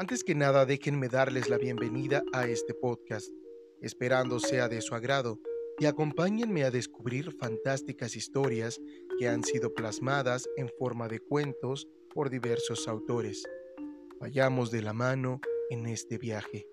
Antes que nada, déjenme darles la bienvenida a este podcast, esperando sea de su agrado, y acompáñenme a descubrir fantásticas historias que han sido plasmadas en forma de cuentos por diversos autores. Vayamos de la mano en este viaje.